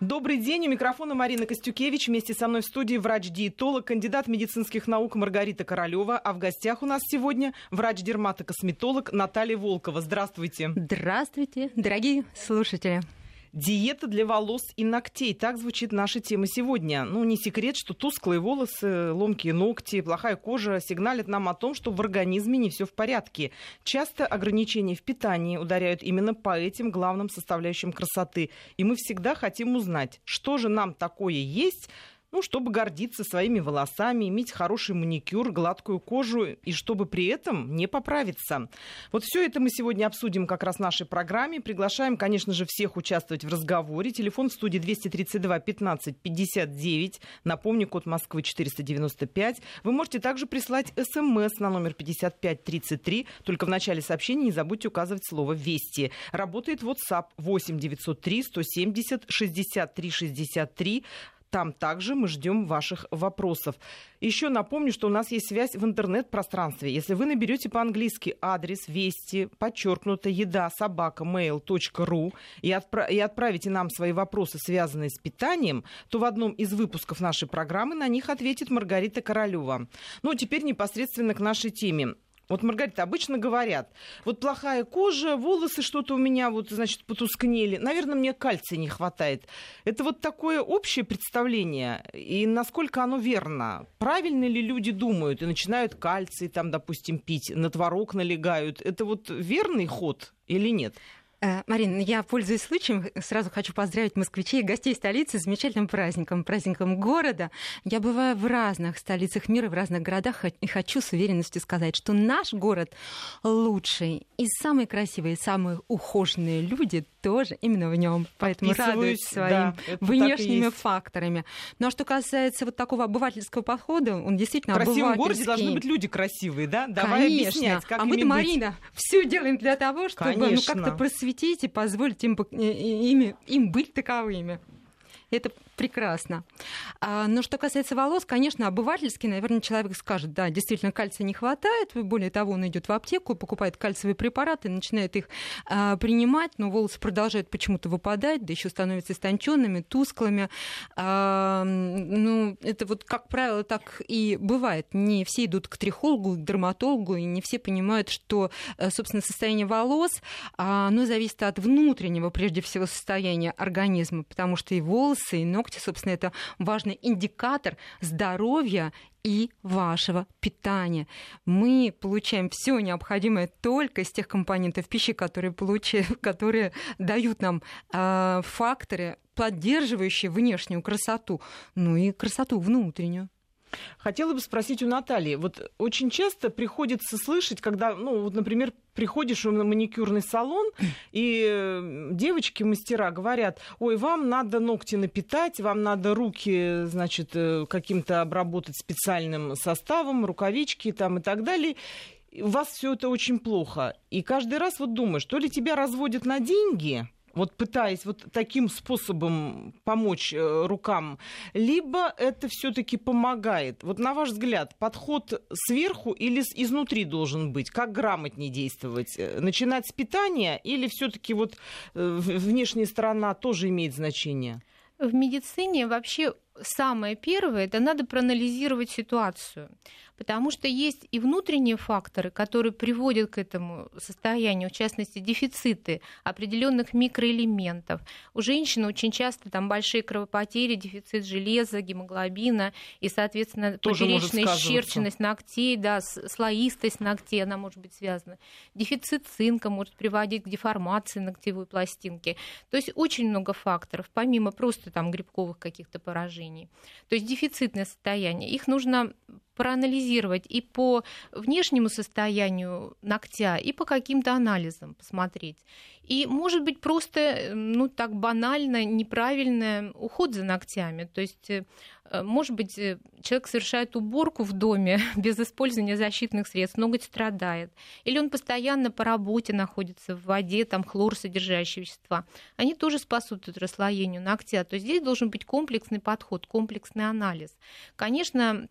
Добрый день. У микрофона Марина Костюкевич. Вместе со мной в студии врач-диетолог, кандидат медицинских наук Маргарита Королева. А в гостях у нас сегодня врач-дерматокосметолог Наталья Волкова. Здравствуйте. Здравствуйте, дорогие слушатели. Диета для волос и ногтей. Так звучит наша тема сегодня. Ну, не секрет, что тусклые волосы, ломкие ногти, плохая кожа сигналят нам о том, что в организме не все в порядке. Часто ограничения в питании ударяют именно по этим главным составляющим красоты. И мы всегда хотим узнать, что же нам такое есть, ну, чтобы гордиться своими волосами, иметь хороший маникюр, гладкую кожу, и чтобы при этом не поправиться. Вот все это мы сегодня обсудим как раз в нашей программе. Приглашаем, конечно же, всех участвовать в разговоре. Телефон в студии 232 15 59. Напомню, код Москвы 495. Вы можете также прислать смс на номер 5533. Только в начале сообщения не забудьте указывать слово «Вести». Работает WhatsApp 8 903 170 63 63. Там также мы ждем ваших вопросов. Еще напомню, что у нас есть связь в интернет-пространстве. Если вы наберете по-английски адрес вести, подчеркнуто, еда, собака, mail.ru и, отпра- и отправите нам свои вопросы, связанные с питанием, то в одном из выпусков нашей программы на них ответит Маргарита Королева. Ну, теперь непосредственно к нашей теме. Вот, Маргарита, обычно говорят, вот плохая кожа, волосы что-то у меня вот, значит, потускнели. Наверное, мне кальция не хватает. Это вот такое общее представление. И насколько оно верно? Правильно ли люди думают и начинают кальций, там, допустим, пить, на творог налегают? Это вот верный ход или нет? Э, Марина, я, пользуясь случаем, сразу хочу поздравить москвичей и гостей столицы с замечательным праздником, праздником города. Я бываю в разных столицах мира, в разных городах, и хочу с уверенностью сказать, что наш город лучший, и самые красивые, самые ухоженные люди тоже именно в нем. Поэтому радуюсь своим да, внешними факторами. Ну а что касается вот такого обывательского подхода, он действительно В красивом городе должны быть люди красивые, да? Давай Конечно. объяснять, как А мы-то. Марина, все делаем для того, чтобы ну, как-то просветить и позволить им, пок- и- и- ими- им быть таковыми. Это прекрасно. А, но что касается волос, конечно, обывательски, наверное, человек скажет, да, действительно, кальция не хватает. Более того, он идет в аптеку, покупает кальциевые препараты, начинает их а, принимать, но волосы продолжают почему-то выпадать, да еще становятся истонченными, тусклыми. А, ну, это вот, как правило, так и бывает. Не все идут к трихологу, к дерматологу, и не все понимают, что, э, собственно, состояние волос, а, оно зависит от внутреннего, прежде всего, состояния организма, потому что и волосы, и ногти, собственно, это важный индикатор здоровья и вашего питания. Мы получаем все необходимое только из тех компонентов пищи, которые, получи, которые дают нам э, факторы, поддерживающие внешнюю красоту, ну и красоту внутреннюю. Хотела бы спросить у Натальи. Вот очень часто приходится слышать, когда, ну, вот, например, приходишь на маникюрный салон, и э, девочки-мастера говорят, ой, вам надо ногти напитать, вам надо руки, значит, э, каким-то обработать специальным составом, рукавички там и так далее. У вас все это очень плохо. И каждый раз вот думаешь, то ли тебя разводят на деньги, вот пытаясь вот таким способом помочь э, рукам, либо это все-таки помогает. Вот на ваш взгляд, подход сверху или изнутри должен быть? Как грамотнее действовать? Э, Начинать с питания или все-таки вот э, внешняя сторона тоже имеет значение? В медицине вообще самое первое, это надо проанализировать ситуацию. Потому что есть и внутренние факторы, которые приводят к этому состоянию, в частности, дефициты определенных микроэлементов. У женщины очень часто там большие кровопотери, дефицит железа, гемоглобина и, соответственно, Тоже поперечная исчерченность ногтей, да, слоистость ногтей, она может быть связана. Дефицит цинка может приводить к деформации ногтевой пластинки. То есть очень много факторов, помимо просто там грибковых каких-то поражений. То есть дефицитное состояние. Их нужно проанализировать и по внешнему состоянию ногтя, и по каким-то анализам посмотреть. И, может быть, просто, э, ну, так банально, неправильный уход за ногтями. То есть, э, э, может быть, человек совершает уборку в доме без использования защитных средств, ноготь страдает. Или он постоянно по работе находится в воде, там хлор содержащие вещества. Они тоже способствуют расслоению ногтя. То есть здесь должен быть комплексный подход, комплексный анализ. Конечно,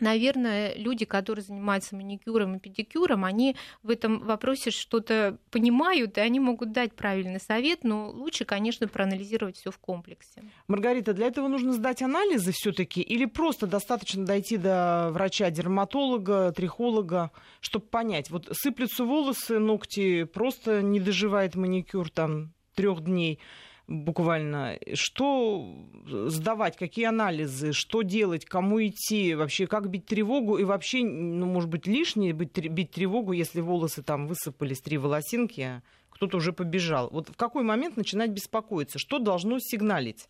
наверное, люди, которые занимаются маникюром и педикюром, они в этом вопросе что-то понимают, и они могут дать правильный совет, но лучше, конечно, проанализировать все в комплексе. Маргарита, для этого нужно сдать анализы все-таки или просто достаточно дойти до врача-дерматолога, трихолога, чтобы понять, вот сыплются волосы, ногти, просто не доживает маникюр там трех дней буквально. Что сдавать, какие анализы, что делать, кому идти, вообще как бить тревогу и вообще, ну, может быть, лишнее бить, тревогу, если волосы там высыпались, три волосинки, а кто-то уже побежал. Вот в какой момент начинать беспокоиться? Что должно сигналить?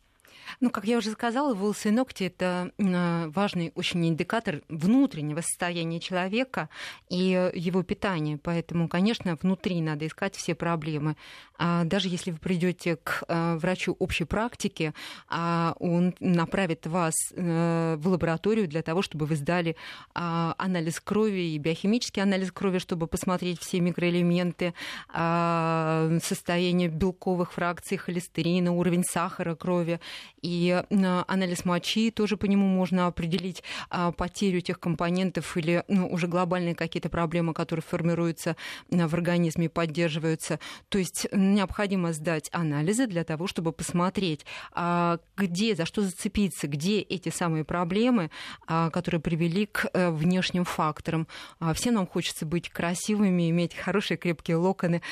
Ну, как я уже сказала, волосы и ногти это важный очень индикатор внутреннего состояния человека и его питания. Поэтому, конечно, внутри надо искать все проблемы. А даже если вы придете к а, врачу общей практики, а он направит вас э, в лабораторию для того, чтобы вы сдали анализ крови и биохимический анализ крови, чтобы посмотреть все микроэлементы, состояние белковых фракций, холестерина, уровень сахара крови и анализ мочи тоже по нему можно определить а, потерю тех компонентов или ну, уже глобальные какие-то проблемы, которые формируются в организме поддерживаются. То есть необходимо сдать анализы для того, чтобы посмотреть, а, где, за что зацепиться, где эти самые проблемы, а, которые привели к э, внешним факторам. Всем нам хочется быть красивыми, иметь хорошие крепкие локоны,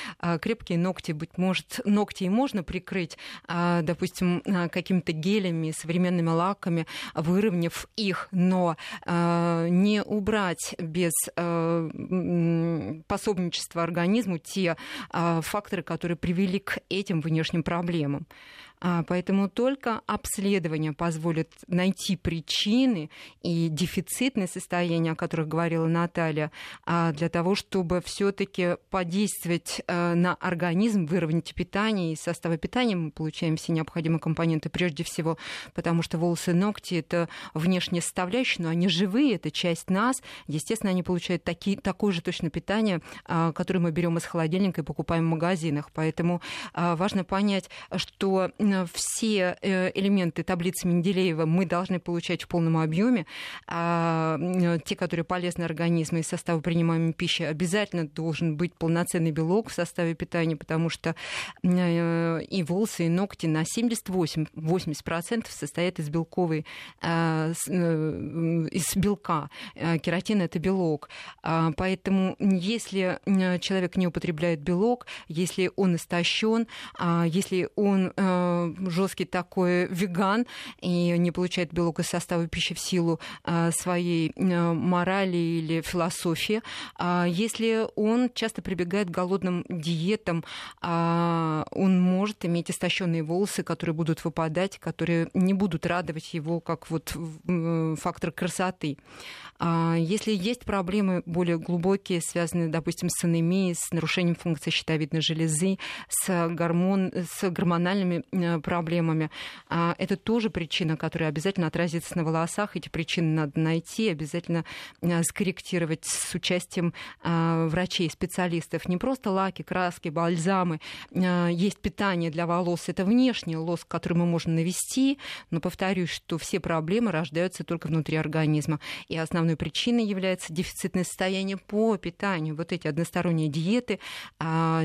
крепкие ногти, быть может, ногти и можно прикрыть, допустим, каким-то гелями, современными лаками, выровняв их, но э, не убрать без э, пособничества организму те э, факторы, которые привели к этим внешним проблемам. А, поэтому только обследование позволит найти причины и дефицитные состояния, о которых говорила Наталья, а, для того, чтобы все-таки подействовать э, на организм, выровнять питание и составы питания. Мы получаем все необходимые компоненты прежде всего, потому что волосы ногти — это внешняя составляющая, но они живые, это часть нас. Естественно, они получают такие, такое же точно питание, а, которое мы берем из холодильника и покупаем в магазинах. Поэтому важно понять, что все э, элементы таблицы Менделеева мы должны получать в полном объеме. А те, которые полезны организму из состава принимаемой пищи, обязательно должен быть полноценный белок в составе питания, потому что э, и волосы, и ногти на 78-80% состоят из белковой, э, из белка. Кератин — это белок. А, поэтому если человек не употребляет белок, если он истощен, а, если он жесткий такой веган и не получает белок из состава пищи в силу а, своей а, морали или философии. А если он часто прибегает к голодным диетам, он может иметь истощенные волосы, которые будут выпадать, которые не будут радовать его как вот фактор красоты. Если есть проблемы более глубокие, связанные, допустим, с анемией, с нарушением функции щитовидной железы, с, гормон, с гормональными проблемами. А, это тоже причина, которая обязательно отразится на волосах. Эти причины надо найти, обязательно а, скорректировать с участием а, врачей, специалистов. Не просто лаки, краски, бальзамы. Есть питание для волос. Это внешний лоск, который мы можем навести, но повторюсь, что все проблемы рождаются только внутри организма. И основной причиной является дефицитное состояние по питанию. Вот эти односторонние диеты,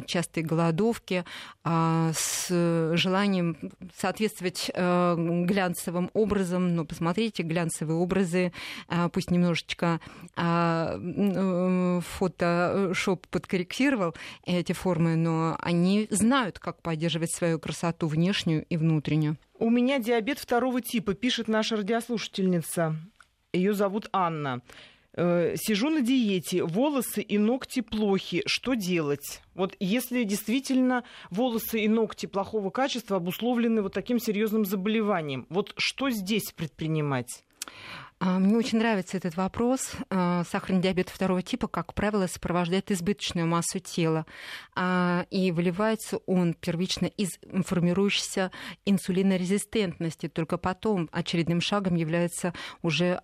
частые голодовки с желанием соответствовать э, глянцевым образом, но посмотрите, глянцевые образы, э, пусть немножечко э, фотошоп подкорректировал эти формы, но они знают, как поддерживать свою красоту внешнюю и внутреннюю. У меня диабет второго типа, пишет наша радиослушательница. Ее зовут Анна. Э, сижу на диете, волосы и ногти плохи, что делать? Вот если действительно волосы и ногти плохого качества обусловлены вот таким серьезным заболеванием, вот что здесь предпринимать? А, мне очень нравится этот вопрос. А, сахарный диабет второго типа, как правило, сопровождает избыточную массу тела. А, и выливается он первично из формирующейся инсулинорезистентности. Только потом очередным шагом является уже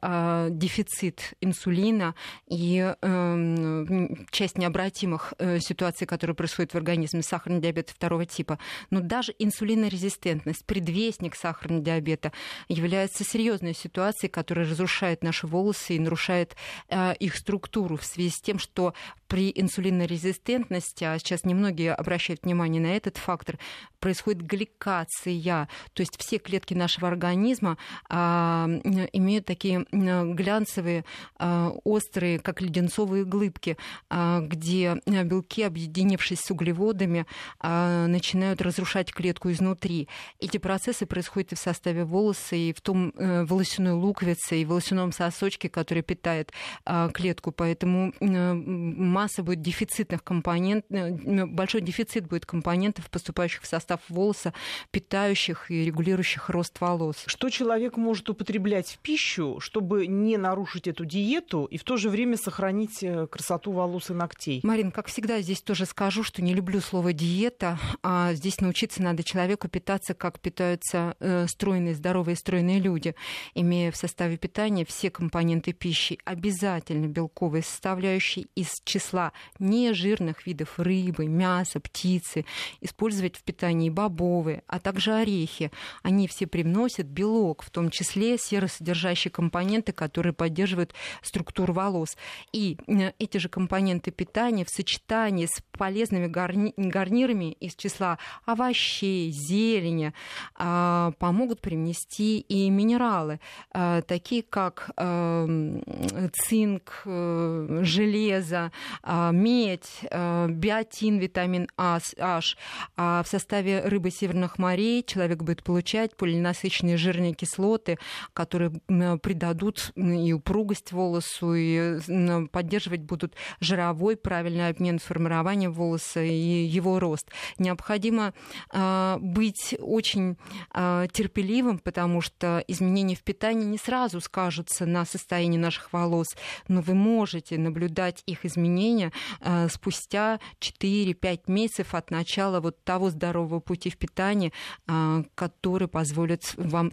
дефицит инсулина и эм, часть необратимых э, ситуаций, которые происходят в организме сахарный диабет второго типа. Но даже инсулинорезистентность, предвестник сахарного диабета, является серьезной ситуацией, которая разрушает наши волосы и нарушает э, их структуру в связи с тем, что при инсулинорезистентности, а сейчас немногие обращают внимание на этот фактор, происходит гликация, то есть все клетки нашего организма а, имеют такие глянцевые, а, острые, как леденцовые глыбки, а, где белки, объединившись с углеводами, а, начинают разрушать клетку изнутри. Эти процессы происходят и в составе волоса, и в том э, волосяной луковице, и в волосяном сосочке, который питает а, клетку. Поэтому масса будет дефицитных компонентов, э, большой дефицит будет компонентов, поступающих в состав волоса, питающих и регулирующих рост волос. Что человек может употреблять в пищу, чтобы не нарушить эту диету и в то же время сохранить э, красоту волос и ногтей? Марин, как всегда, здесь тоже скажу, что не люблю слово диета, а здесь научиться надо человеку питаться, как питаются э, стройные, здоровые, стройные люди, имея в составе питания все компоненты пищи, обязательно белковые составляющие из числа нежирных видов рыбы, мяса, птицы, использовать в питании бобовые, а также орехи. Они все привносят белок, в том числе серосодержащие компоненты, которые поддерживают структуру волос. И э, эти же компоненты питания в сочетании с полезными гарни- гарнирами из числа овощей, зелени а, помогут привнести и минералы, а, такие как эм, цинк, э, железо, а, медь, э, биотин, витамин H. А в составе рыбы северных морей человек будет получать полинасыщенные жирные кислоты, которые придадут и упругость волосу, и поддерживать будут жировой правильный обмен формирования волоса и его рост. Необходимо а, быть очень а, терпеливым, потому что изменения в питании не сразу скажутся на состоянии наших волос, но вы можете наблюдать их изменения а, спустя 4-5 месяцев от начала вот того здорового пути в питании, который позволит вам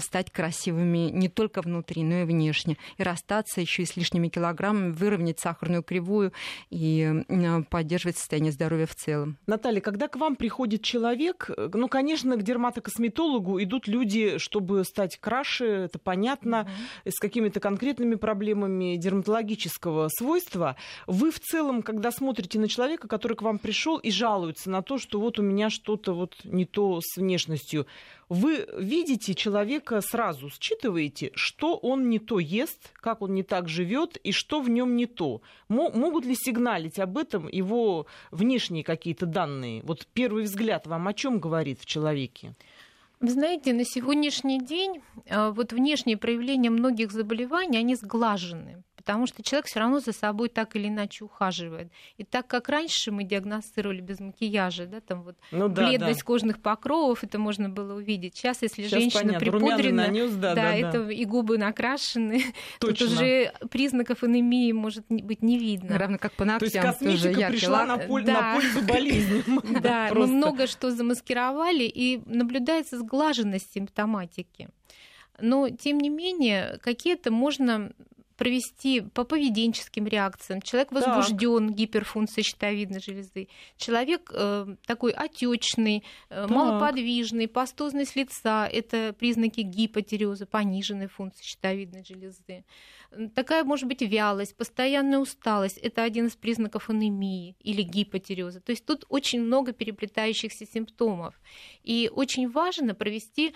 стать красивыми не только внутри, но и внешне, и расстаться еще и с лишними килограммами, выровнять сахарную кривую и поддерживать состояние здоровья в целом. Наталья, когда к вам приходит человек, ну, конечно, к дерматокосметологу идут люди, чтобы стать краше, это понятно, mm-hmm. с какими-то конкретными проблемами дерматологического свойства. Вы в целом, когда смотрите на человека, который к вам пришел и жалуется на то, что вот у меня что-то вот не то с внешностью, вы видите человека сразу, считываете, что он не то ест, как он не так живет и что в нем не то. Могут ли сигналить об этом его внешние какие-то данные? Вот первый взгляд вам о чем говорит в человеке? Вы знаете, на сегодняшний день а, вот внешние проявления многих заболеваний, они сглажены потому что человек все равно за собой так или иначе ухаживает. И так как раньше мы диагностировали без макияжа, да, там вот ну, да, бледность да. кожных покровов, это можно было увидеть. Сейчас, если Сейчас женщина понятно. припудрена, нанес, да, да, да, это да. и губы накрашены, тут уже признаков анемии может быть не видно. Равно как по ногтям. То есть косметика пришла на, пользу, да. на пользу болезни. Да, мы много что замаскировали, и наблюдается сглаженность симптоматики. Но, тем не менее, какие-то можно провести по поведенческим реакциям. Человек возбужден гиперфункцией щитовидной железы. Человек э, такой отечный, э, малоподвижный, пастозность лица. Это признаки гипотереоза, пониженной функции щитовидной железы. Такая может быть вялость, постоянная усталость. Это один из признаков анемии или гипотереоза. То есть тут очень много переплетающихся симптомов. И очень важно провести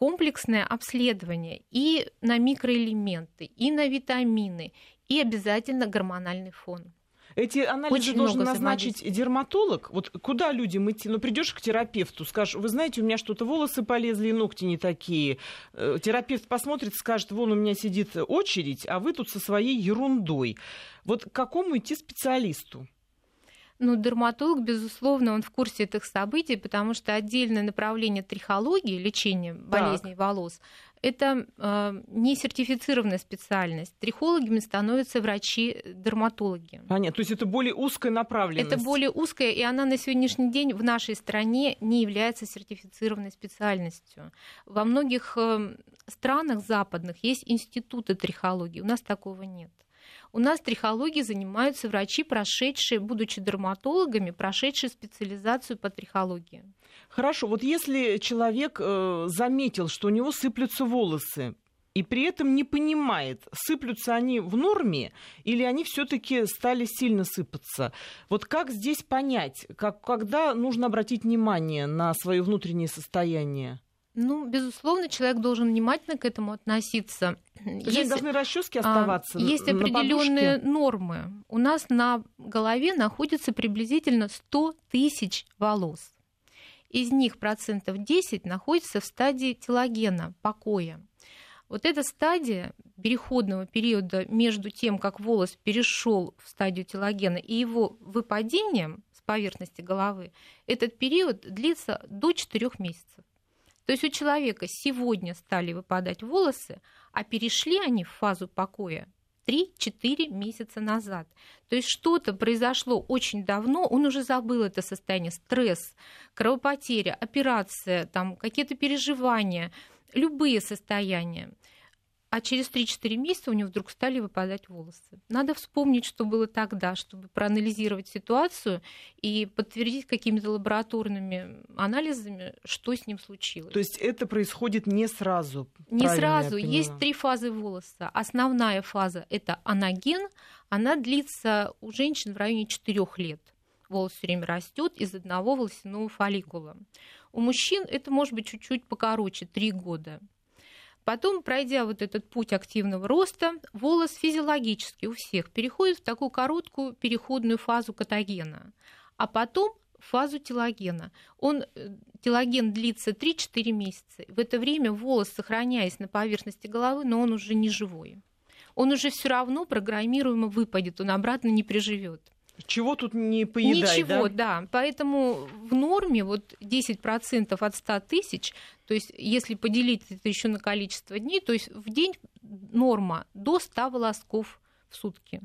комплексное обследование и на микроэлементы, и на витамины, и обязательно гормональный фон. Эти анализы Очень должен назначить дерматолог. Вот куда людям идти? Ну, придешь к терапевту, скажешь, вы знаете, у меня что-то волосы полезли, ногти не такие. Э, терапевт посмотрит, скажет, вон у меня сидит очередь, а вы тут со своей ерундой. Вот к какому идти специалисту? Ну, дерматолог, безусловно, он в курсе этих событий, потому что отдельное направление трихологии, лечения болезней так. волос, это э, не сертифицированная специальность. Трихологами становятся врачи-дерматологи. Понятно. То есть это более узкая направленность. Это более узкая, и она на сегодняшний день в нашей стране не является сертифицированной специальностью. Во многих э, странах западных есть институты трихологии. У нас такого нет. У нас трихологией занимаются врачи, прошедшие, будучи дерматологами, прошедшие специализацию по трихологии. Хорошо, вот если человек э, заметил, что у него сыплются волосы, и при этом не понимает, сыплются они в норме или они все-таки стали сильно сыпаться. Вот как здесь понять, как, когда нужно обратить внимание на свое внутреннее состояние? Ну, безусловно, человек должен внимательно к этому относиться. есть, должны расчески а, оставаться. А, есть определенные нормы. У нас на голове находится приблизительно 100 тысяч волос. Из них процентов 10 находится в стадии телогена, покоя. Вот эта стадия переходного периода между тем, как волос перешел в стадию телогена и его выпадением с поверхности головы, этот период длится до 4 месяцев. То есть у человека сегодня стали выпадать волосы, а перешли они в фазу покоя 3-4 месяца назад. То есть что-то произошло очень давно, он уже забыл это состояние, стресс, кровопотеря, операция, там какие-то переживания, любые состояния а через 3-4 месяца у него вдруг стали выпадать волосы. Надо вспомнить, что было тогда, чтобы проанализировать ситуацию и подтвердить какими-то лабораторными анализами, что с ним случилось. То есть это происходит не сразу? Не сразу. Есть три фазы волоса. Основная фаза – это анаген. Она длится у женщин в районе 4 лет. Волос все время растет из одного волосяного фолликула. У мужчин это может быть чуть-чуть покороче, 3 года. Потом, пройдя вот этот путь активного роста, волос физиологически у всех переходит в такую короткую переходную фазу катагена, а потом фазу телогена. Он, э, телоген длится 3-4 месяца. В это время волос, сохраняясь на поверхности головы, но он уже не живой. Он уже все равно программируемо выпадет, он обратно не приживет. Чего тут не поедай, Ничего, да? да. Поэтому в норме вот 10% от 100 тысяч, то есть если поделить это еще на количество дней, то есть в день норма до 100 волосков в сутки.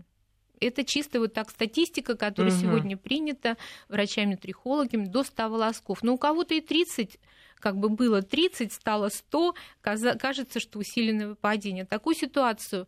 Это чисто вот так статистика, которая угу. сегодня принята врачами-трихологами, до 100 волосков. Но у кого-то и 30 как бы было 30, стало 100, кажется, что усиленное выпадение. Такую ситуацию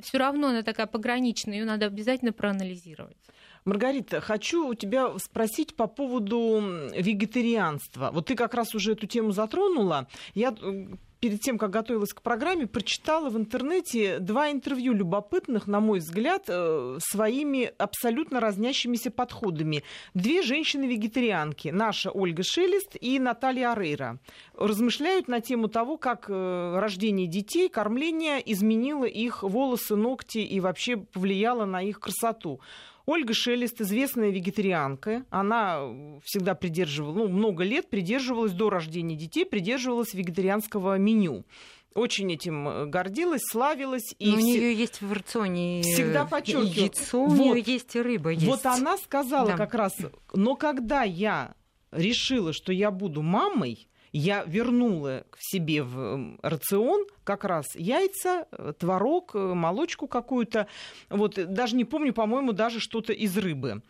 все равно она такая пограничная, ее надо обязательно проанализировать. Маргарита, хочу у тебя спросить по поводу вегетарианства. Вот ты как раз уже эту тему затронула. Я э, перед тем, как готовилась к программе, прочитала в интернете два интервью любопытных, на мой взгляд, э, своими абсолютно разнящимися подходами. Две женщины-вегетарианки, наша Ольга Шелест и Наталья Арейра, размышляют на тему того, как э, рождение детей, кормление изменило их волосы, ногти и вообще повлияло на их красоту. Ольга Шелест, известная вегетарианка, она всегда придерживалась, ну, много лет придерживалась до рождения детей, придерживалась вегетарианского меню очень этим э, гордилась, славилась. И Но у нее есть в рационе всегда подчеркиваю. яйцо, вот, у нее есть и рыба. Есть. Вот она сказала да. как раз, но когда я решила, что я буду мамой, я вернула к себе в рацион как раз яйца, э, творог, э, молочку какую-то. Вот даже не помню, по-моему, даже что-то из рыбы.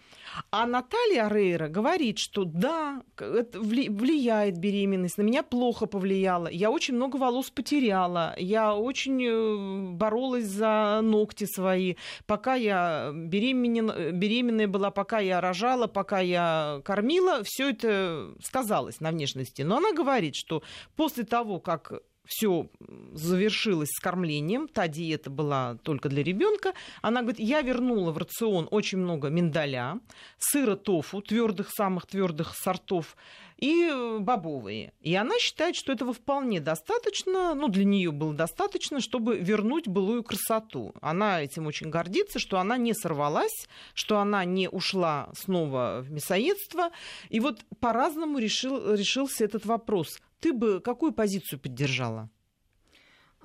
А Наталья Рейра говорит, что да, это влияет беременность, на меня плохо повлияло. Я очень много волос потеряла, я очень э, боролась за ногти свои. Пока я беременен, беременная была, пока я рожала, пока я кормила, все это сказалось на внешности. Но она говорит, что после того, как все завершилось с кормлением, та диета была только для ребенка. Она говорит, я вернула в рацион очень много миндаля, сыра тофу, твердых, самых твердых сортов, и э, бобовые. И она считает, что этого вполне достаточно, ну, для нее было достаточно, чтобы вернуть былую красоту. Она этим очень гордится, что она не сорвалась, что она не ушла снова в мясоедство. И вот по-разному решил, решился этот вопрос. Ты бы какую позицию поддержала?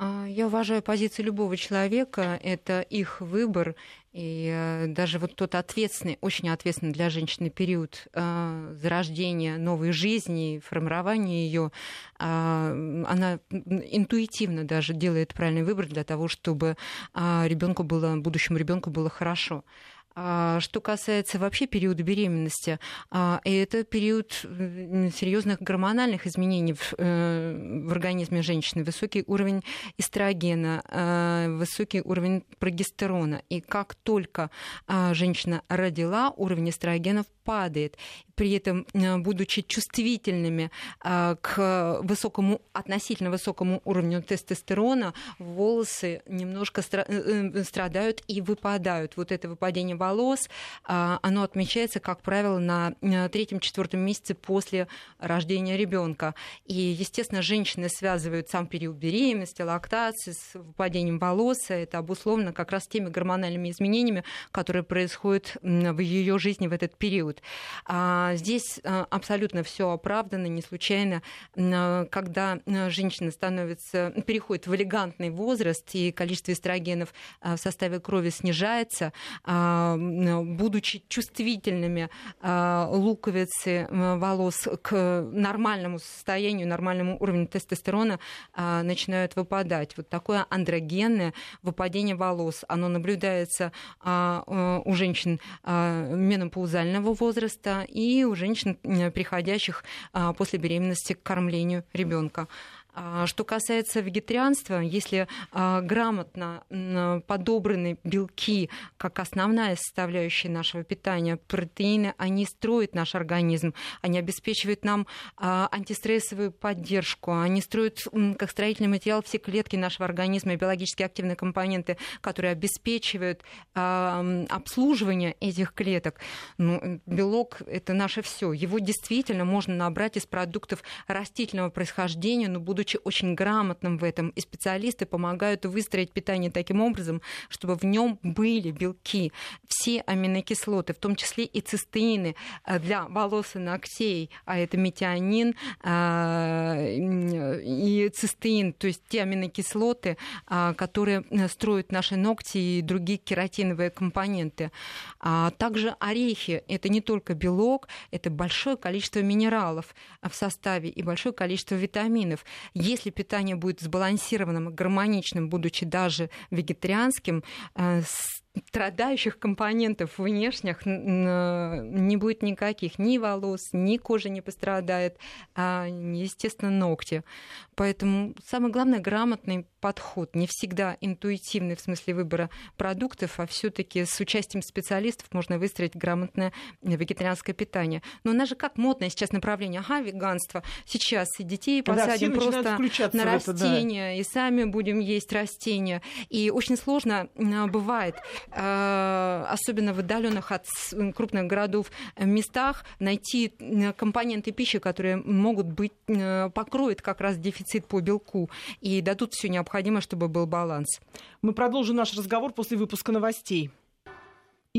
А, я уважаю позицию любого человека, это их выбор, и э, даже вот тот ответственный, очень ответственный для женщины период э, зарождения новой жизни, формирования ее, э, она интуитивно даже делает правильный выбор для того, чтобы э, ребенку было, будущему ребенку было хорошо. А, что касается вообще периода беременности, а, это период серьезных гормональных изменений в, э, в организме женщины, высокий уровень эстрогена, а, высокий уровень прогестерона. И как только женщина родила, уровень эстрогенов падает. При этом, будучи чувствительными к высокому, относительно высокому уровню тестостерона, волосы немножко э, э, страдают и выпадают. Вот это выпадение волос, а, оно отмечается, как правило, на э, третьем-четвертом месяце после рождения ребенка. И, естественно, женщины связывают сам период беременности, лактации с выпадением волос. Это обусловлено как раз теми гормональными изменениями, которые происходят в ее жизни в этот период. А здесь э, абсолютно все оправдано, не случайно, когда э, женщина становится, переходит в элегантный возраст и количество эстрогенов в составе крови снижается, а, будучи чувствительными а, луковицы волос к нормальному состоянию, нормальному уровню тестостерона начинают выпадать. Вот такое андрогенное выпадение волос, оно наблюдается у женщин менопаузального возраста и у женщин, приходящих после беременности к кормлению ребенка. А, что касается вегетарианства, если а, грамотно подобраны белки как основная составляющая нашего питания, протеины, они строят наш организм, они обеспечивают нам а, антистрессовую поддержку, они строят как строительный материал все клетки нашего организма, биологически активные компоненты, которые обеспечивают обслуживание этих клеток. Ну, белок — это наше все. Его действительно можно набрать из продуктов растительного происхождения, но будучи будучи очень грамотным в этом, и специалисты помогают выстроить питание таким образом, чтобы в нем были белки, все аминокислоты, в том числе и цистеины э, для волос и ногтей, а это метионин э, и цистеин, то есть те аминокислоты, э, которые строят наши ногти и другие кератиновые компоненты. А также орехи — это не только белок, это большое количество минералов в составе и большое количество витаминов. Если питание будет сбалансированным, гармоничным, будучи даже вегетарианским, э, страдающих компонентов внешних не будет никаких. Ни волос, ни кожа не пострадает, а, естественно, ногти. Поэтому самое главное грамотный подход. Не всегда интуитивный в смысле выбора продуктов, а все таки с участием специалистов можно выстроить грамотное вегетарианское питание. Но у нас же как модное сейчас направление. Ага, веганство. Сейчас и детей посадим да, просто на растения, да. и сами будем есть растения. И очень сложно бывает Э, особенно в отдаленных от крупных городов э, местах, найти э, компоненты пищи, которые могут быть, покроют как раз дефицит по белку и дадут все необходимое, чтобы был баланс. Мы продолжим наш разговор после выпуска новостей.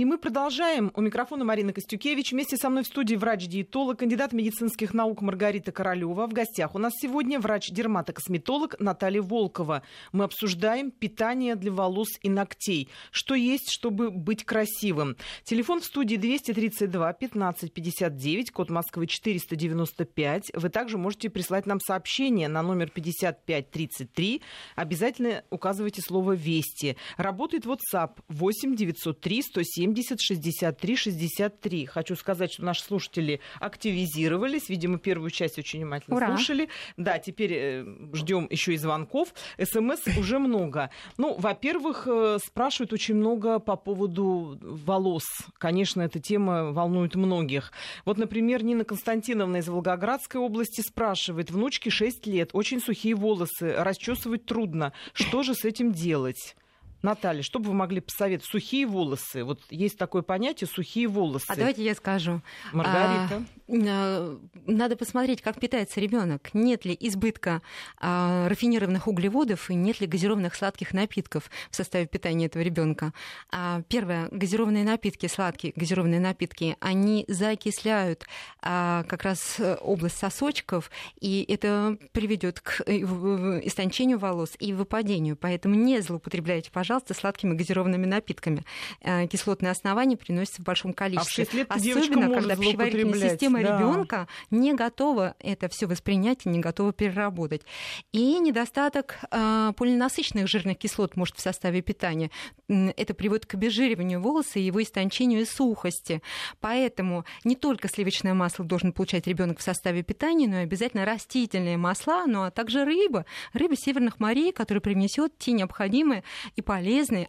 И мы продолжаем. У микрофона Марина Костюкевич. Вместе со мной в студии врач-диетолог, кандидат медицинских наук Маргарита Королева. В гостях у нас сегодня врач-дерматокосметолог Наталья Волкова. Мы обсуждаем питание для волос и ногтей. Что есть, чтобы быть красивым. Телефон в студии 232 1559, код Москвы 495. Вы также можете прислать нам сообщение на номер 5533. Обязательно указывайте слово «Вести». Работает WhatsApp 8 903 107 70 63 63. Хочу сказать, что наши слушатели активизировались. Видимо, первую часть очень внимательно Ура. слушали. Да, теперь э, ждем еще и звонков. СМС уже много. Ну, во-первых, э, спрашивают очень много по поводу волос. Конечно, эта тема волнует многих. Вот, например, Нина Константиновна из Волгоградской области спрашивает. Внучке 6 лет, очень сухие волосы, расчесывать трудно. Что же с этим делать? Наталья, что бы вы могли посоветовать? Сухие волосы. Вот есть такое понятие сухие волосы. А давайте я скажу. Маргарита. А, надо посмотреть, как питается ребенок. Нет ли избытка а, рафинированных углеводов и нет ли газированных сладких напитков в составе питания этого ребенка. А, первое, газированные напитки, сладкие газированные напитки, они закисляют а, как раз э, область сосочков, и это приведет к э, истончению волос и выпадению. Поэтому не злоупотребляйте, пожалуйста, пожалуйста, сладкими газированными напитками. Э, кислотные основания приносятся в большом количестве. А в 6 лет Особенно, когда пищеварительная система да. ребенка не готова это все воспринять и не готова переработать. И недостаток э, полиненасыщенных жирных кислот может в составе питания. Это приводит к обезжириванию волоса и его истончению и сухости. Поэтому не только сливочное масло должен получать ребенок в составе питания, но и обязательно растительные масла, ну а также рыба. Рыба северных морей, которая принесет те необходимые и полезные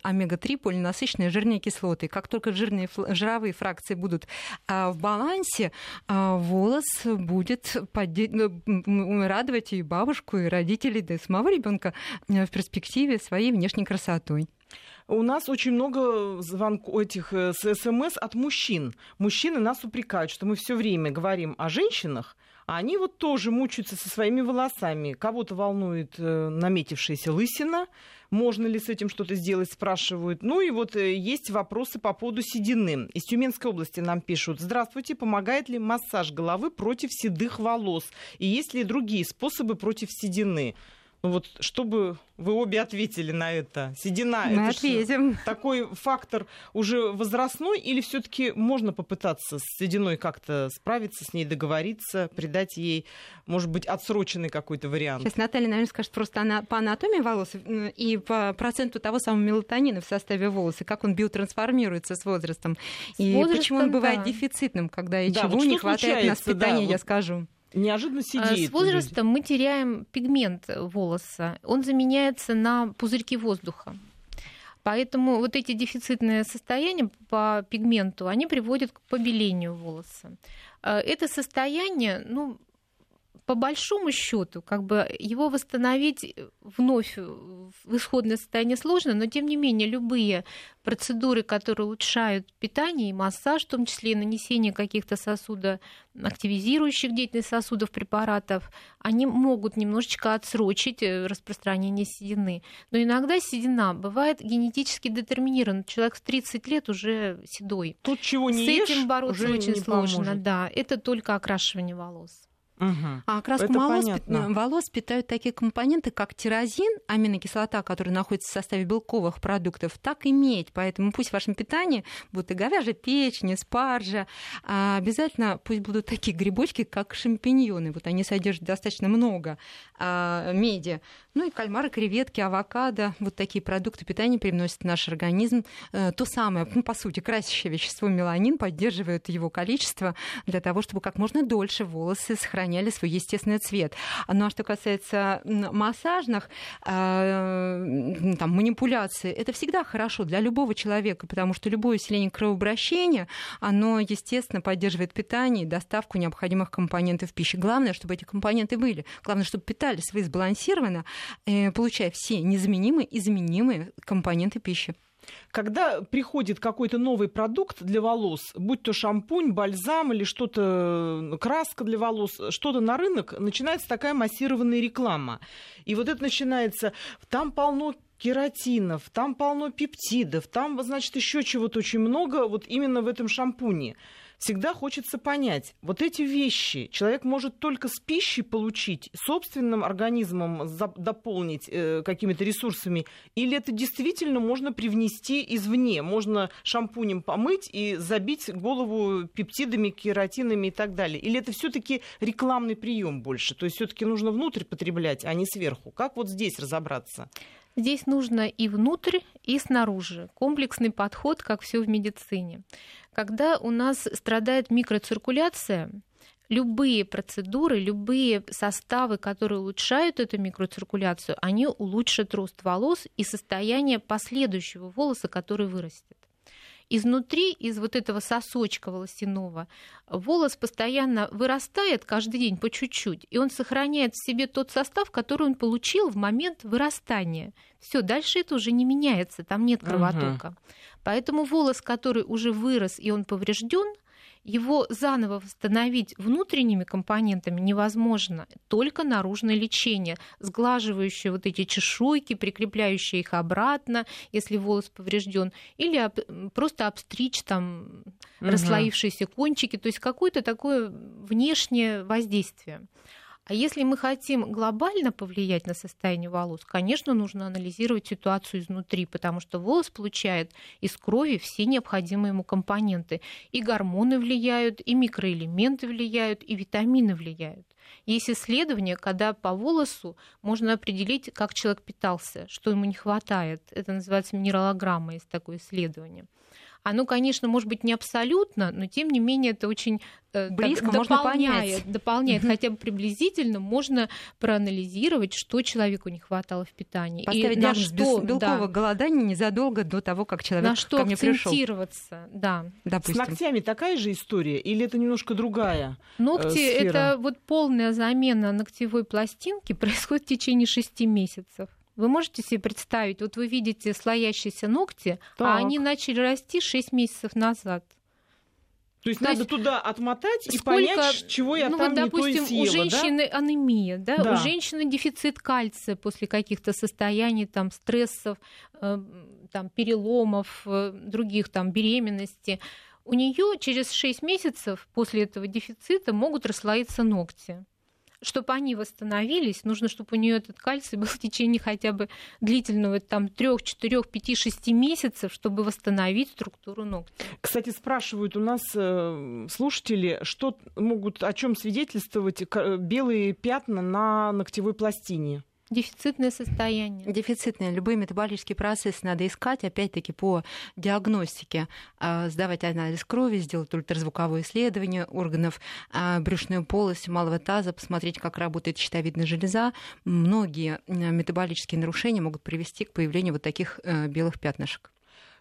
омега-3 полиненасыщенные жирные кислоты. Как только жирные жировые фракции будут а, в балансе, а, волос будет ну, радовать и бабушку, и родителей, да и самого ребенка в перспективе своей внешней красотой. У нас очень много звонков этих э, СМС от мужчин. Мужчины нас упрекают, что мы все время говорим о женщинах, они вот тоже мучаются со своими волосами. Кого-то волнует э, наметившаяся лысина, можно ли с этим что-то сделать, спрашивают. Ну и вот э, есть вопросы по поводу седины. Из Тюменской области нам пишут. Здравствуйте, помогает ли массаж головы против седых волос? И есть ли другие способы против седины? Ну вот, чтобы вы обе ответили на это. Седина Мы это ответим. такой фактор уже возрастной, или все-таки можно попытаться с сединой как-то справиться, с ней договориться, придать ей, может быть, отсроченный какой-то вариант? Сейчас Наталья, наверное, скажет просто она, по анатомии волос и по проценту того самого мелатонина в составе волоса, как он биотрансформируется с возрастом. С и возрастом, почему он бывает да. дефицитным, когда и Да, чего вот не что хватает на случается, да, воспитание, я вот скажу. Неожиданно А сидеет. С возрастом мы теряем пигмент волоса. Он заменяется на пузырьки воздуха. Поэтому вот эти дефицитные состояния по пигменту, они приводят к побелению волоса. Э, Это состояние, ну, по большому счету, как бы его восстановить вновь в исходное состояние сложно, но тем не менее любые процедуры, которые улучшают питание и массаж, в том числе и нанесение каких-то сосудоактивизирующих деятельность сосудов препаратов, они могут немножечко отсрочить э, распространение седины. Но иногда седина бывает генетически детерминирована. Человек в 30 лет уже седой. Тут чего не С ешь, этим бороться очень сложно, поможет. да. Это только окрашивание волос. Мгм. А окраску волос, пи- волос питают такие компоненты, как тирозин, аминокислота, которая находится в составе белковых продуктов, так и медь. Поэтому пусть в вашем питании будут и говяжья печень, и спаржа. А обязательно пусть будут такие грибочки, как шампиньоны. Вот они содержат достаточно много а, меди. Ну и кальмары, креветки, авокадо. Вот такие продукты питания привносят в наш организм. Э, То самое, ну, по сути, красящее вещество меланин поддерживает его количество для того, чтобы как можно дольше волосы сохраняли свой естественный цвет. Ну а что касается массажных э, там, манипуляций, это всегда хорошо для любого человека, потому что любое усиление кровообращения, оно, естественно, поддерживает питание и доставку необходимых компонентов пищи. Главное, чтобы эти компоненты были. Главное, чтобы питались вы сбалансированно, э, получая все незаменимые и заменимые компоненты пищи. Когда приходит какой-то новый продукт для волос, будь то шампунь, бальзам или что-то, э, краска для волос, что-то на рынок, начинается такая массированная реклама. И вот это начинается, там полно кератинов, там полно пептидов, там, значит, еще чего-то очень много вот именно в этом шампуне. Всегда хочется понять, вот эти вещи человек может только с пищей получить, собственным организмом дополнить э, какими-то ресурсами, или это действительно можно привнести извне, можно шампунем помыть и забить голову пептидами, кератинами и так далее, или это все-таки рекламный прием больше, то есть все-таки нужно внутрь потреблять, а не сверху. Как вот здесь разобраться? Здесь нужно и внутрь, и снаружи. Комплексный подход, как все в медицине. Когда у нас страдает микроциркуляция, любые процедуры, любые составы, которые улучшают эту микроциркуляцию, они улучшат рост волос и состояние последующего волоса, который вырастет. Изнутри, из вот этого сосочка волосяного, волос постоянно вырастает каждый день по чуть-чуть, и он сохраняет в себе тот состав, который он получил в момент вырастания. Все, дальше это уже не меняется, там нет кровотока. Поэтому волос, который уже вырос и он поврежден, его заново восстановить внутренними компонентами невозможно. Только наружное лечение, сглаживающее вот эти чешуйки, прикрепляющее их обратно, если волос поврежден, или просто обстричь там Мгм. расслоившиеся кончики, то есть какое-то такое внешнее воздействие. А если мы хотим глобально повлиять на состояние волос, конечно, нужно анализировать ситуацию изнутри, потому что волос получает из крови все необходимые ему компоненты. И гормоны влияют, и микроэлементы влияют, и витамины влияют. Есть исследования, когда по волосу можно определить, как человек питался, что ему не хватает. Это называется минералограмма, есть такое исследование. Оно, конечно, может быть не абсолютно, но тем не менее это очень э, близко так, можно дополняет, понять. дополняет хотя бы приблизительно можно проанализировать, что человеку не хватало в питании. Поставить и на что белковое да, голодание незадолго до того, как человек на что ко мне акцентироваться, пришел. да. Допустим. С ногтями такая же история или это немножко другая? Ногти э, сфера? это вот полная замена ногтевой пластинки происходит в течение шести месяцев. Вы можете себе представить, вот вы видите слоящиеся ногти, а так. а они начали расти 6 месяцев назад. То есть То надо есть туда отмотать и понять, чего я ну, там вот, допустим, не съела, у женщины да? анемия, да? да, у женщины дефицит кальция после каких-то состояний, там, стрессов, э, там, переломов, э, других там беременности. У нее через 6 месяцев после этого дефицита могут расслоиться ногти чтобы они восстановились, нужно, чтобы у нее этот кальций был в течение хотя бы длительного там 3, 4, 5, 6 месяцев, чтобы восстановить структуру ногтя. Кстати, спрашивают у нас э, слушатели, что могут, о чем свидетельствовать белые пятна на ногтевой пластине? Дефицитное состояние. Дефицитное. Любые метаболические процессы надо искать, опять-таки, по диагностике. А, сдавать анализ крови, сделать ультразвуковое исследование органов а, брюшной полости, малого таза, посмотреть, как работает щитовидная железа. Многие метаболические нарушения могут привести к появлению вот таких э, белых пятнышек.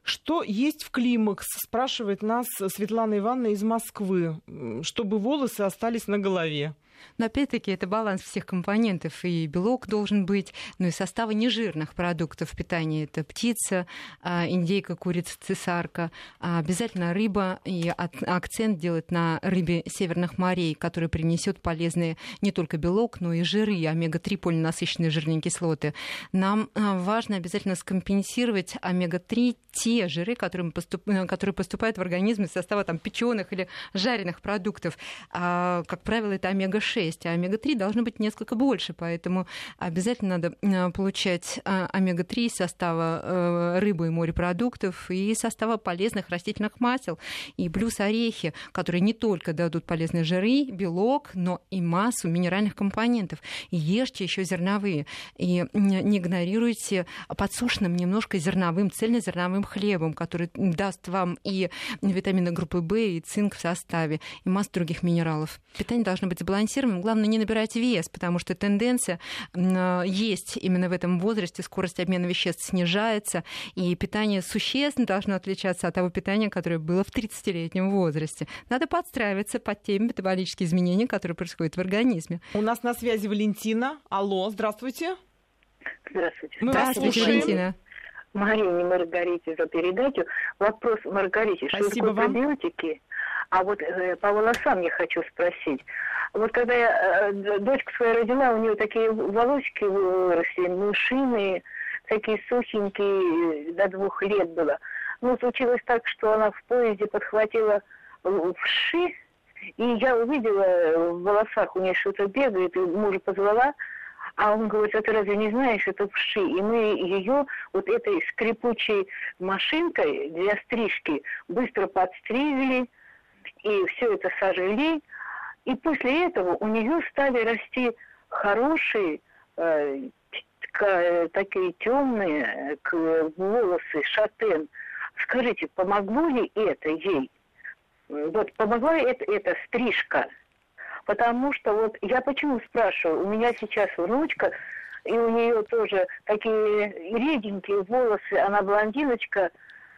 Что есть в климакс, спрашивает нас Светлана Ивановна из Москвы, чтобы волосы остались на голове. Но опять-таки это баланс всех компонентов. И белок должен быть, ну и составы нежирных продуктов питания. Это птица, а, индейка, курица, цесарка. А обязательно рыба. И акцент делать на рыбе северных морей, которая принесет полезные не только белок, но и жиры, омега-3 полинасыщенные жирные кислоты. Нам а, важно обязательно скомпенсировать омега-3 те жиры, которые, поступ... которые поступают в организм из состава там, печеных или жареных продуктов. Как правило, это омега-6 6, а омега-3 должно быть несколько больше, поэтому обязательно надо э, получать а, омега-3 из состава э, рыбы и морепродуктов и состава полезных растительных масел. И плюс орехи, которые не только дадут полезные жиры, белок, но и массу минеральных компонентов. И ешьте еще зерновые. И не игнорируйте подсушенным немножко зерновым, цельнозерновым хлебом, который даст вам и витамины группы В, и цинк в составе, и массу других минералов. Питание должно быть сбалансировано фиксируем. Главное не набирать вес, потому что тенденция э, есть именно в этом возрасте, скорость обмена веществ снижается, и питание существенно должно отличаться от того питания, которое было в 30-летнем возрасте. Надо подстраиваться под те метаболические изменения, которые происходят в организме. У нас на связи Валентина. Алло, здравствуйте. Здравствуйте. Мы здравствуйте, Валентина. Марине Маргарите за передачу. Вопрос Маргарите. Спасибо что такое вам. пробиотики? А вот э, по волосам я хочу спросить. Вот когда я э, дочку свою родила, у нее такие волосики выросли, мышиные, такие сухенькие, до двух лет было. Ну, случилось так, что она в поезде подхватила вши, и я увидела в волосах у нее что-то бегает, и мужа позвала, а он говорит, а ты разве не знаешь, это вши? И мы ее вот этой скрипучей машинкой для стрижки быстро подстригли, и все это сожгли. И после этого у нее стали расти хорошие, э, такие темные волосы, шатен. Скажите, помогло ли это ей? Вот помогла это, эта стрижка? Потому что вот я почему спрашиваю, у меня сейчас внучка, и у нее тоже такие реденькие волосы, она блондиночка.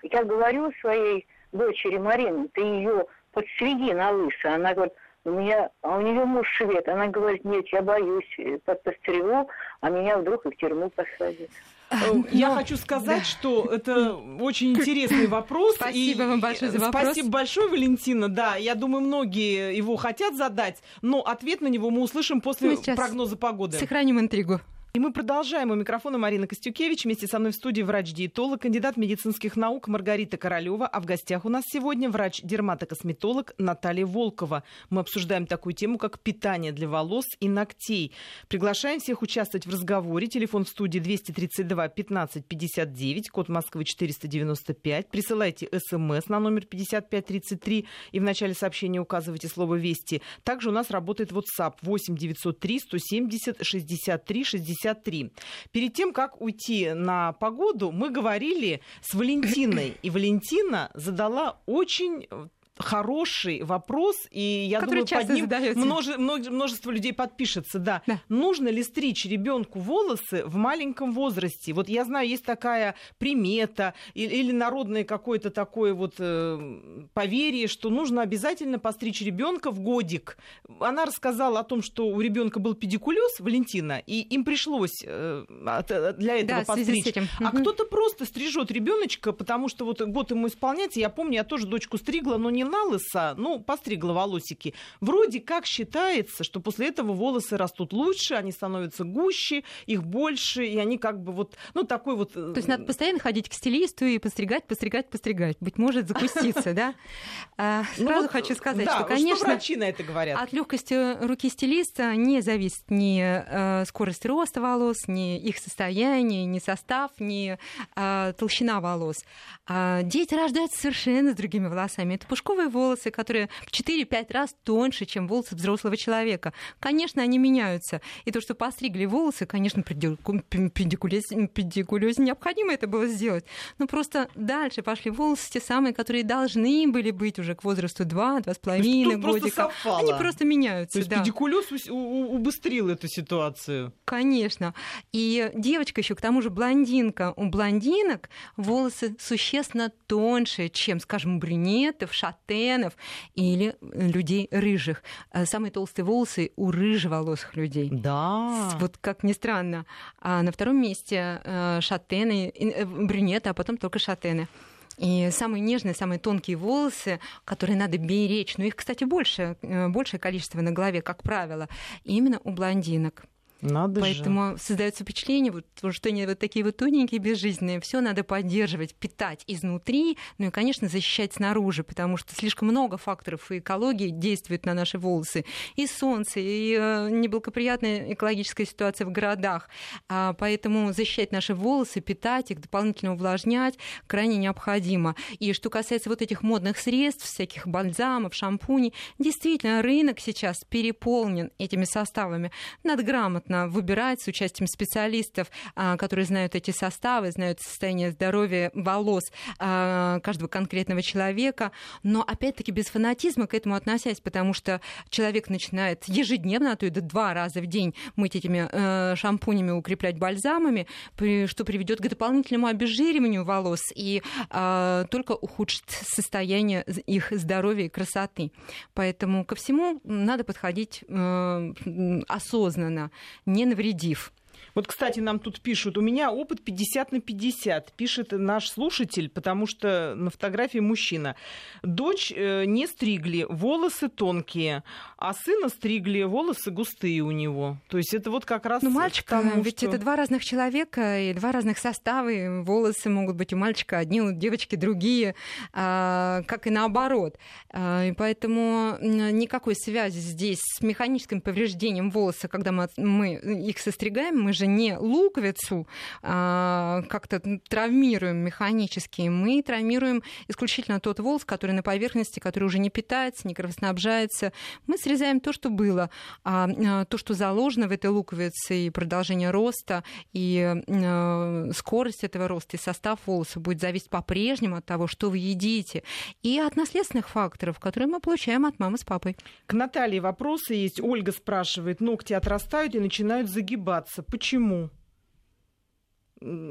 Я говорю своей дочери Марине, ты ее подстриги на лысо. Она говорит, у меня, а у нее муж швед. Она говорит, нет, я боюсь, э, под постригу, а меня вдруг и в тюрьму посадят. Я Но, хочу сказать, да. что это очень интересный вопрос. Спасибо и, вам большое за вопрос. Спасибо большое, Валентина. Да, я думаю, многие его хотят задать, но ответ на него мы услышим после мы прогноза погоды. Сохраним интригу. И мы продолжаем. У микрофона Марина Костюкевич. Вместе со мной в студии врач-диетолог, кандидат медицинских наук Маргарита Королева. А в гостях у нас сегодня врач-дерматокосметолог Наталья Волкова. Мы обсуждаем такую тему, как питание для волос и ногтей. Приглашаем всех участвовать в разговоре. Телефон в студии 232 15 59, код Москвы 495. Присылайте смс на номер 5533 и в начале сообщения указывайте слово «Вести». Также у нас работает WhatsApp 8 903 170 63 60 63. Перед тем, как уйти на погоду, мы говорили с Валентиной. И Валентина задала очень хороший вопрос, и я Который думаю, под ним множе, множество людей подпишется. Да. да. Нужно ли стричь ребенку волосы в маленьком возрасте? Вот я знаю, есть такая примета или, или народное какое-то такое вот э, поверье, что нужно обязательно постричь ребенка в годик. Она рассказала о том, что у ребенка был педикулез, Валентина, и им пришлось э, для этого да, постричь. Этим. А угу. кто-то просто стрижет ребеночка, потому что вот год ему исполняется. Я помню, я тоже дочку стригла, но не не на лысо, ну, постригла волосики, вроде как считается, что после этого волосы растут лучше, они становятся гуще, их больше, и они как бы вот, ну, такой вот... Э, То есть надо постоянно ходить к стилисту и постригать, постригать, постригать. Быть может, закуститься, да? А, ну сразу хочу сказать, что, конечно... врачи на это говорят? От легкости руки стилиста не зависит ни э, скорость роста волос, ни их состояние, ни состав, ни э, толщина волос. А дети рождаются совершенно с другими волосами. Это пушковые подростковые волосы, которые в 4-5 раз тоньше, чем волосы взрослого человека. Конечно, они меняются. И то, что постригли волосы, конечно, педикулез, педикулез необходимо это было сделать. Но просто дальше пошли волосы, те самые, которые должны были быть уже к возрасту 2-2,5 годика. Просто они просто меняются. То есть да. педикулез убыстрил эту ситуацию. Конечно. И девочка еще, к тому же блондинка. У блондинок волосы существенно тоньше, чем, скажем, у брюнетов, шат шатенов или людей рыжих. Э, самые толстые волосы у рыжеволосых людей. Да. Вот как ни странно. А на втором месте э, шатены, э, брюнеты, а потом только шатены. И самые нежные, самые тонкие волосы, которые надо беречь, но их, кстати, больше, большее количество на голове, как правило, именно у блондинок. Надо Поэтому же. создается впечатление, вот, что они вот такие вот тоненькие, безжизненные. Все надо поддерживать, питать изнутри, ну и, конечно, защищать снаружи, потому что слишком много факторов и экологии действует на наши волосы. И солнце, и э, неблагоприятная экологическая ситуация в городах. А, поэтому защищать наши волосы, питать их, дополнительно увлажнять крайне необходимо. И что касается вот этих модных средств, всяких бальзамов, шампуней, действительно, рынок сейчас переполнен этими составами. Надо грамотно грамотно выбирать с участием специалистов, а, которые знают эти составы, знают состояние здоровья волос а, каждого конкретного человека, но опять-таки без фанатизма к этому относясь, потому что человек начинает ежедневно, а то и до два раза в день мыть этими э, шампунями, укреплять бальзамами, что приведет к дополнительному обезжириванию волос и а, только ухудшит состояние их здоровья и красоты. Поэтому ко всему надо подходить э, осознанно не навредив. Вот, кстати, нам тут пишут, у меня опыт 50 на 50, пишет наш слушатель, потому что на фотографии мужчина. Дочь э, не стригли, волосы тонкие, а сына стригли, волосы густые у него. То есть это вот как раз... Ну, мальчик, тому, ведь что... это два разных человека и два разных состава, и волосы могут быть у мальчика одни, у девочки другие, а, как и наоборот. А, и поэтому никакой связи здесь с механическим повреждением волоса, когда мы, мы их состригаем, мы же не луковицу а, как-то травмируем механически, мы травмируем исключительно тот волос, который на поверхности, который уже не питается, не кровоснабжается. Мы срезаем то, что было, а, а то, что заложено в этой луковице, и продолжение роста, и а, скорость этого роста, и состав волоса будет зависеть по-прежнему от того, что вы едите, и от наследственных факторов, которые мы получаем от мамы с папой. К Наталье вопросы есть. Ольга спрашивает, ногти отрастают и начинают загибаться. Почему?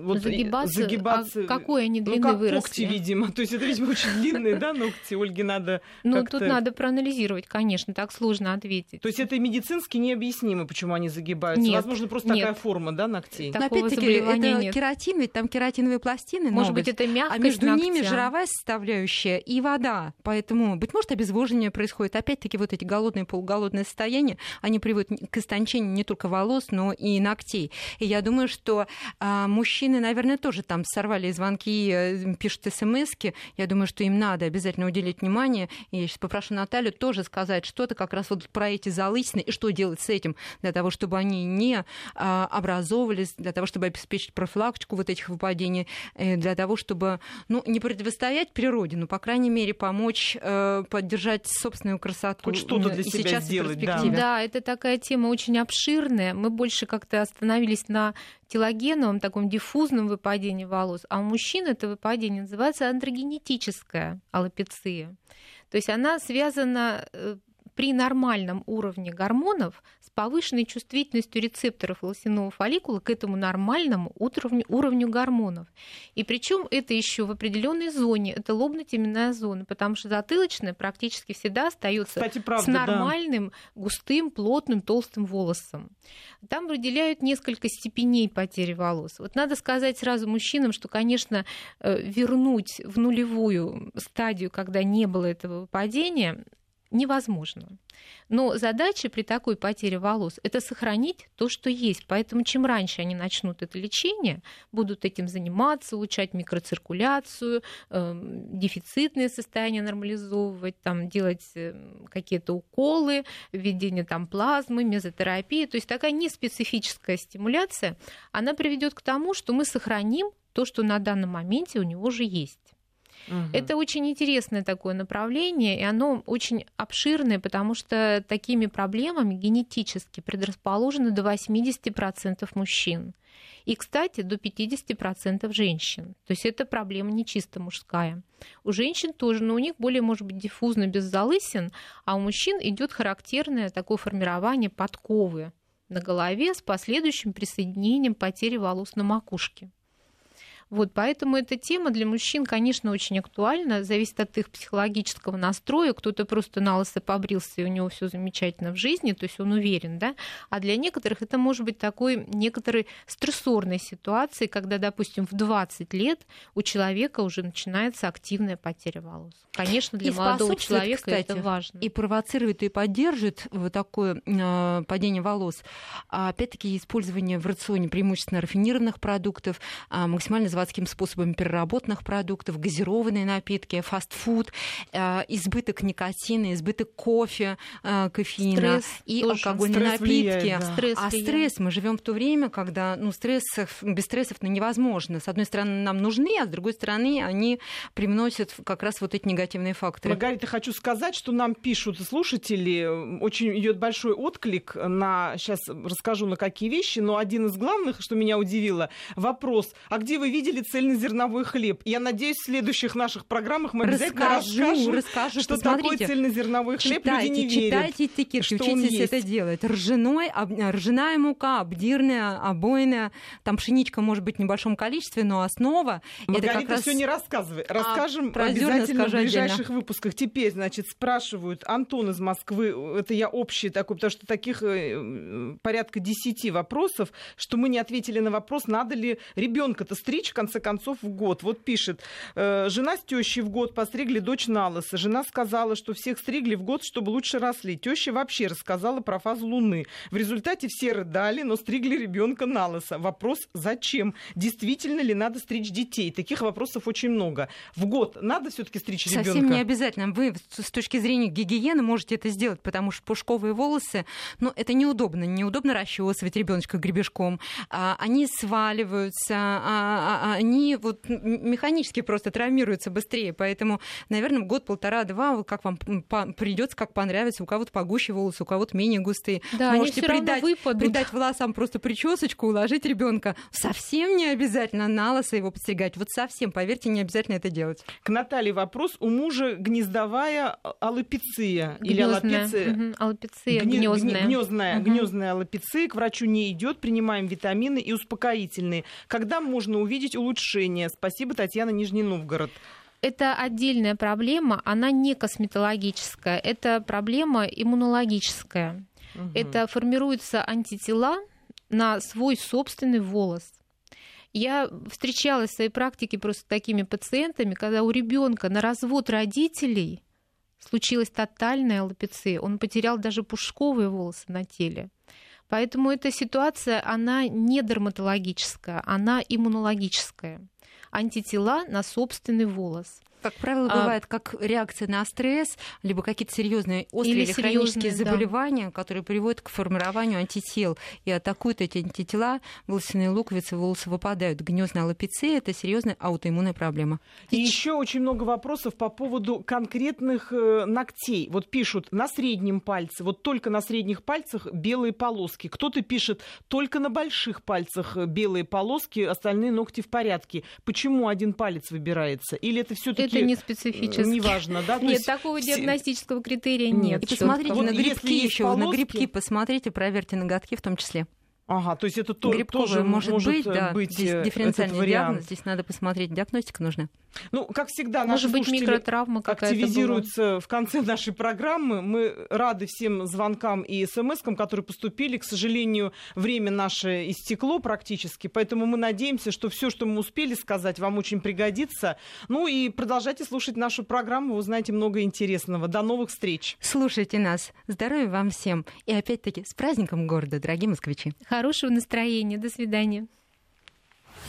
Вот загибаться, загибаться. А какой они длины ну, как выросли? когти, видимо. То есть это, видимо, очень длинные, да, ногти? Ольге надо Ну, тут надо проанализировать, конечно, так сложно ответить. То есть это медицински необъяснимо, почему они загибаются? Нет, Возможно, просто нет. такая форма, да, ногтей? Но опять-таки, это нет. кератин, ведь там кератиновые пластины, Может ноготь. быть, это мягкость А между ними ногтя. жировая составляющая и вода. Поэтому, быть может, обезвоживание происходит. Опять-таки, вот эти голодные, полуголодные состояния, они приводят к истончению не только волос, но и ногтей. И я думаю, что а, мужчины, наверное, тоже там сорвали звонки, э, пишут смс Я думаю, что им надо обязательно уделить внимание. И я сейчас попрошу Наталью тоже сказать что-то как раз вот про эти залысины и что делать с этим для того, чтобы они не а, образовывались, для того, чтобы обеспечить профилактику вот этих выпадений, э, для того, чтобы ну, не противостоять природе, но, по крайней мере, помочь э, поддержать собственную красоту. Хоть что-то для и себя сейчас, сделать, да. Да, это такая тема очень обширная. Мы больше как-то остановились на телогеновом, таком диффузном выпадении волос, а у мужчин это выпадение называется андрогенетическая аллопеция. То есть она связана э, при нормальном уровне гормонов с повышенной чувствительностью рецепторов волосяного фолликула к этому нормальному уровню, уровню гормонов. И причем это еще в определенной зоне, это лобно-теменная зона, потому что затылочная практически всегда остается Кстати, правда, с нормальным, густым, плотным, толстым волосом. Там выделяют несколько степеней потери волос. Вот надо сказать сразу мужчинам, что, конечно, э, вернуть в нулевую стадию, когда не было этого выпадения, невозможно. Но задача при такой потере волос – это сохранить то, что есть. Поэтому чем раньше они начнут это лечение, будут этим заниматься, улучшать микроциркуляцию, э, дефицитное состояние нормализовывать, там, делать э, какие-то уколы, введение там, плазмы, мезотерапии. То есть такая неспецифическая стимуляция, она приведет к тому, что мы сохраним то, что на данном моменте у него уже есть. Мгм. Это очень интересное такое направление, и оно очень обширное, потому что такими проблемами генетически предрасположены до 80% мужчин. И, кстати, до 50% женщин. То есть это проблема не чисто мужская. У женщин тоже, но у них более, может быть, диффузно, без залысин, а у мужчин идет характерное такое формирование подковы на голове с последующим присоединением потери волос на макушке. Вот, поэтому эта тема для мужчин, конечно, очень актуальна, зависит от их психологического настроя. Кто-то просто на лысо побрился, и у него все замечательно в жизни, то есть он уверен, да. А для некоторых это может быть такой некоторой стрессорной ситуацией, когда, допустим, в 20 лет у человека уже начинается активная потеря волос. Конечно, для И молодого человека кстати, это важно. и провоцирует, и поддерживает вот такое э, падение волос. А, опять-таки, использование в рационе преимущественно рафинированных продуктов, а, максимально заводским способом переработанных продуктов, газированные напитки, фастфуд, а, избыток никотина, избыток кофе, а, кофеина Стресс и тоже. алкогольные Стресс влияет, напитки. да. Стресс А влияет. стресс, мы живем в то время, когда ну, стрессов, без стрессов ну, невозможно. С одной стороны, нам нужны, а с другой стороны, они привносят как раз вот эти негативные факторы. Маргарита, хочу сказать, что нам пишут слушатели, очень идет большой отклик на, сейчас расскажу на какие вещи, но один из главных, что меня удивило, вопрос, а где вы видели цельнозерновой хлеб? Я надеюсь, в следующих наших программах мы обязательно Расскажу, расскажем, расскажу. что такое цельнозерновой хлеб, читайте, люди не верят. читайте этикетки, что учитесь это делать. Ржаной, об- ржаная мука, обдирная, обойная, там пшеничка может быть в небольшом количестве, но основа это Маргарита, как раз... все не рассказывай. Расскажем про зерна обязательно в скажу отдельно. ближайших выпусках. Теперь, значит, спрашивают Антон из Москвы, это я общий такой, потому что таких э, порядка десяти вопросов, что мы не ответили на вопрос, надо ли ребенка-то стричь, в конце концов, в год. Вот пишет, э, жена с тещей в год постригли дочь на лысо. Жена сказала, что всех стригли в год, чтобы лучше росли. Теща вообще рассказала про фазу Луны. В результате все рыдали, но стригли ребенка на лысо. Вопрос, зачем? Действительно ли надо стричь детей? Таких вопросов очень много. В год надо все-таки стричь Совсем ребенка? не обязательно. Вы с с точки зрения гигиены можете это сделать, потому что пушковые волосы, ну, это неудобно. Неудобно расчесывать ребеночка гребешком. А, Они сваливаются, а, а, они вот механически просто травмируются быстрее. Поэтому, наверное, год-полтора-два, как вам придется, как понравится. У кого-то погуще волосы, у кого-то менее густые. Да, Можете придать, придать волосам просто причесочку, уложить ребенка. Совсем не обязательно на лысо его подстригать. Вот совсем, поверьте, не обязательно это делать. К Наталье вопрос. У мужа гнездовая аллопеция или аллопеция? Угу. Аллопеция Гне- гнездная. Гнездная, угу. гнездная аллопеция. К врачу не идет, принимаем витамины и успокоительные. Когда можно увидеть улучшение? Спасибо, Татьяна, Нижний Новгород это отдельная проблема, она не косметологическая, это проблема иммунологическая. Угу. Это формируются антитела на свой собственный волос. Я встречалась в своей практике просто с такими пациентами, когда у ребенка на развод родителей случилась тотальная аллопеция, он потерял даже пушковые волосы на теле. Поэтому эта ситуация, она не дерматологическая, она иммунологическая. Антитела на собственный волос. Как правило, а, бывает как реакция на стресс, либо какие-то серьезные острые или, или хронические заболевания, да. которые приводят к формированию антител и атакуют эти антитела, волосяные луковицы, волосы выпадают. Гнездная аллопеция – это серьезная аутоиммунная проблема. И еще очень много вопросов по поводу конкретных э, ногтей. Вот пишут на среднем пальце, вот только на средних пальцах белые полоски. Кто-то пишет только на больших пальцах белые полоски, остальные ногти в порядке. Почему один палец выбирается? Или это все-таки это не специфически. Неважно, да? Нет, есть... такого диагностического критерия нет. И посмотрите вот на грибки еще, полоски... на грибки посмотрите, проверьте ноготки в том числе. Ага, то есть это то, Грибковая тоже может, может быть, да, быть здесь э, дифференциальный диагноз, здесь надо посмотреть, диагностика нужна. Ну, как всегда, наши Может быть, микротравма активизируются была. в конце нашей программы. Мы рады всем звонкам и смс-кам, которые поступили. К сожалению, время наше истекло практически, поэтому мы надеемся, что все, что мы успели сказать, вам очень пригодится. Ну и продолжайте слушать нашу программу, вы узнаете много интересного. До новых встреч. Слушайте нас. Здоровья вам всем. И опять-таки с праздником города, дорогие москвичи. Хорошего настроения. До свидания.